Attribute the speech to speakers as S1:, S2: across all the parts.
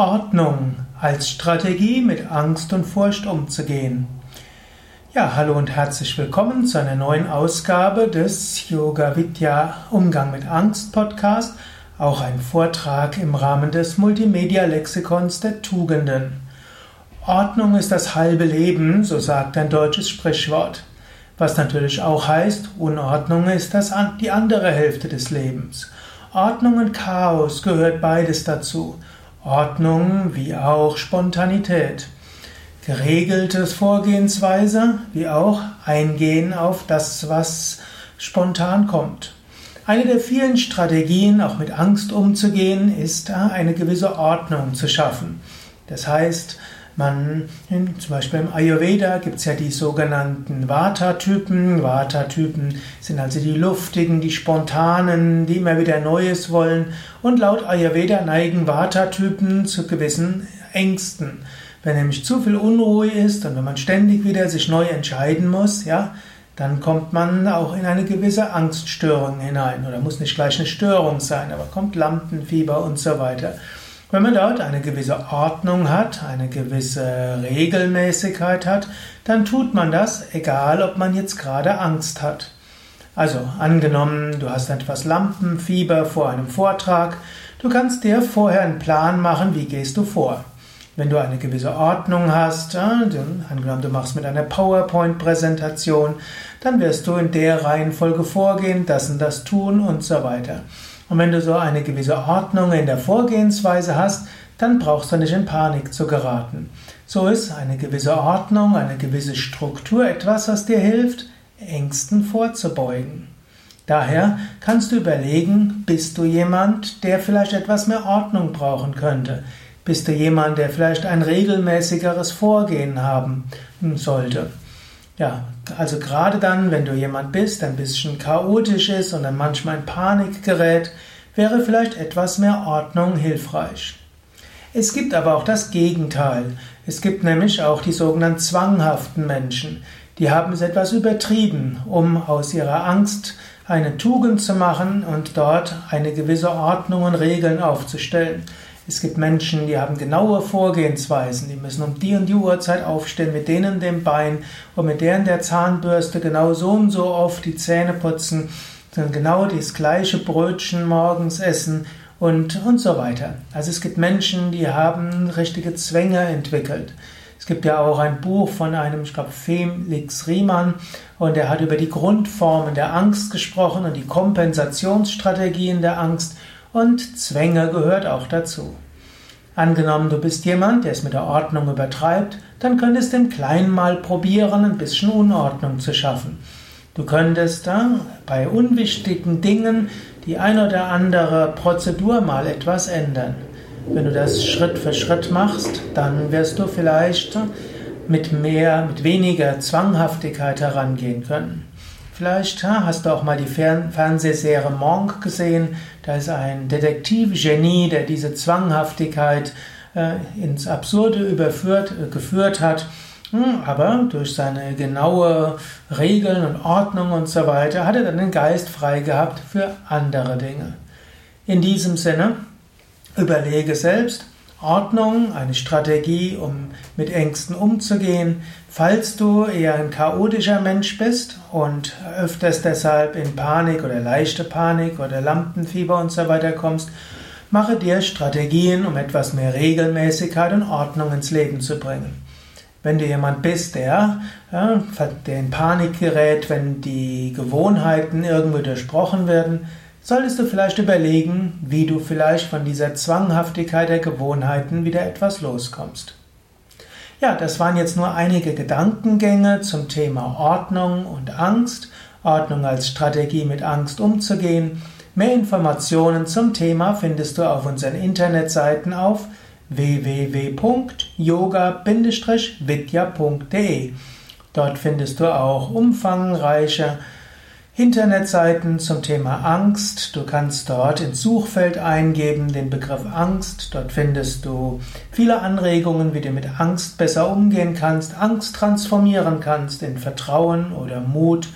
S1: Ordnung als Strategie mit Angst und Furcht umzugehen. Ja, hallo und herzlich willkommen zu einer neuen Ausgabe des Yoga Vidya Umgang mit Angst Podcast, auch ein Vortrag im Rahmen des Multimedia Lexikons der Tugenden. Ordnung ist das halbe Leben, so sagt ein deutsches Sprichwort. Was natürlich auch heißt, Unordnung ist das die andere Hälfte des Lebens. Ordnung und Chaos gehört beides dazu. Ordnung wie auch Spontanität. Geregeltes Vorgehensweise wie auch Eingehen auf das, was spontan kommt. Eine der vielen Strategien, auch mit Angst umzugehen, ist eine gewisse Ordnung zu schaffen. Das heißt, man, zum Beispiel im Ayurveda gibt es ja die sogenannten Vata-Typen. Vata-Typen sind also die luftigen, die spontanen, die immer wieder Neues wollen. Und laut Ayurveda neigen Vata-Typen zu gewissen Ängsten. Wenn nämlich zu viel Unruhe ist und wenn man ständig wieder sich neu entscheiden muss, ja, dann kommt man auch in eine gewisse Angststörung hinein. Oder muss nicht gleich eine Störung sein, aber kommt Lampenfieber und so weiter. Wenn man dort eine gewisse Ordnung hat, eine gewisse Regelmäßigkeit hat, dann tut man das, egal ob man jetzt gerade Angst hat. Also angenommen, du hast etwas Lampenfieber vor einem Vortrag, du kannst dir vorher einen Plan machen, wie gehst du vor. Wenn du eine gewisse Ordnung hast, angenommen du machst mit einer PowerPoint-Präsentation, dann wirst du in der Reihenfolge vorgehen, das und das tun und so weiter. Und wenn du so eine gewisse Ordnung in der Vorgehensweise hast, dann brauchst du nicht in Panik zu geraten. So ist eine gewisse Ordnung, eine gewisse Struktur etwas, was dir hilft, Ängsten vorzubeugen. Daher kannst du überlegen, bist du jemand, der vielleicht etwas mehr Ordnung brauchen könnte? Bist du jemand, der vielleicht ein regelmäßigeres Vorgehen haben sollte? Ja, also gerade dann, wenn du jemand bist, der ein bisschen chaotisch ist und dann manchmal in Panik gerät, wäre vielleicht etwas mehr Ordnung hilfreich. Es gibt aber auch das Gegenteil. Es gibt nämlich auch die sogenannten zwanghaften Menschen. Die haben es etwas übertrieben, um aus ihrer Angst eine Tugend zu machen und dort eine gewisse Ordnung und Regeln aufzustellen. Es gibt Menschen, die haben genaue Vorgehensweisen. Die müssen um die und die Uhrzeit aufstehen, mit denen dem Bein und mit deren der Zahnbürste genau so und so oft die Zähne putzen, dann genau das gleiche Brötchen morgens essen und, und so weiter. Also es gibt Menschen, die haben richtige Zwänge entwickelt. Es gibt ja auch ein Buch von einem, ich glaube, Felix Riemann, und er hat über die Grundformen der Angst gesprochen und die Kompensationsstrategien der Angst. Und Zwänge gehört auch dazu. Angenommen, du bist jemand, der es mit der Ordnung übertreibt, dann könntest du im Kleinen mal probieren, ein bisschen Unordnung zu schaffen. Du könntest da bei unwichtigen Dingen die ein oder andere Prozedur mal etwas ändern. Wenn du das Schritt für Schritt machst, dann wirst du vielleicht mit mehr, mit weniger Zwanghaftigkeit herangehen können. Vielleicht hast du auch mal die Fernsehserie Monk gesehen. Da ist ein Detektivgenie, der diese Zwanghaftigkeit äh, ins Absurde überführt, äh, geführt hat. Hm, aber durch seine genaue Regeln und Ordnung und so weiter hat er dann den Geist frei gehabt für andere Dinge. In diesem Sinne, überlege selbst, Ordnung, eine Strategie, um mit Ängsten umzugehen. Falls du eher ein chaotischer Mensch bist und öfters deshalb in Panik oder leichte Panik oder Lampenfieber und so weiter kommst, mache dir Strategien, um etwas mehr Regelmäßigkeit und Ordnung ins Leben zu bringen. Wenn du jemand bist, der, der in Panik gerät, wenn die Gewohnheiten irgendwo durchbrochen werden, solltest du vielleicht überlegen, wie du vielleicht von dieser Zwanghaftigkeit der Gewohnheiten wieder etwas loskommst. Ja, das waren jetzt nur einige Gedankengänge zum Thema Ordnung und Angst, Ordnung als Strategie mit Angst umzugehen. Mehr Informationen zum Thema findest du auf unseren Internetseiten auf www.yoga-vidya.de. Dort findest du auch umfangreiche Internetseiten zum Thema Angst. Du kannst dort ins Suchfeld eingeben den Begriff Angst. Dort findest du viele Anregungen, wie du mit Angst besser umgehen kannst, Angst transformieren kannst in Vertrauen oder Mut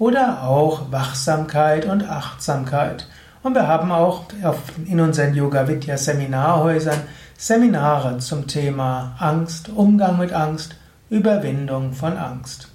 S1: oder auch Wachsamkeit und Achtsamkeit. Und wir haben auch in unseren Yoga Vidya Seminarhäusern Seminare zum Thema Angst, Umgang mit Angst, Überwindung von Angst.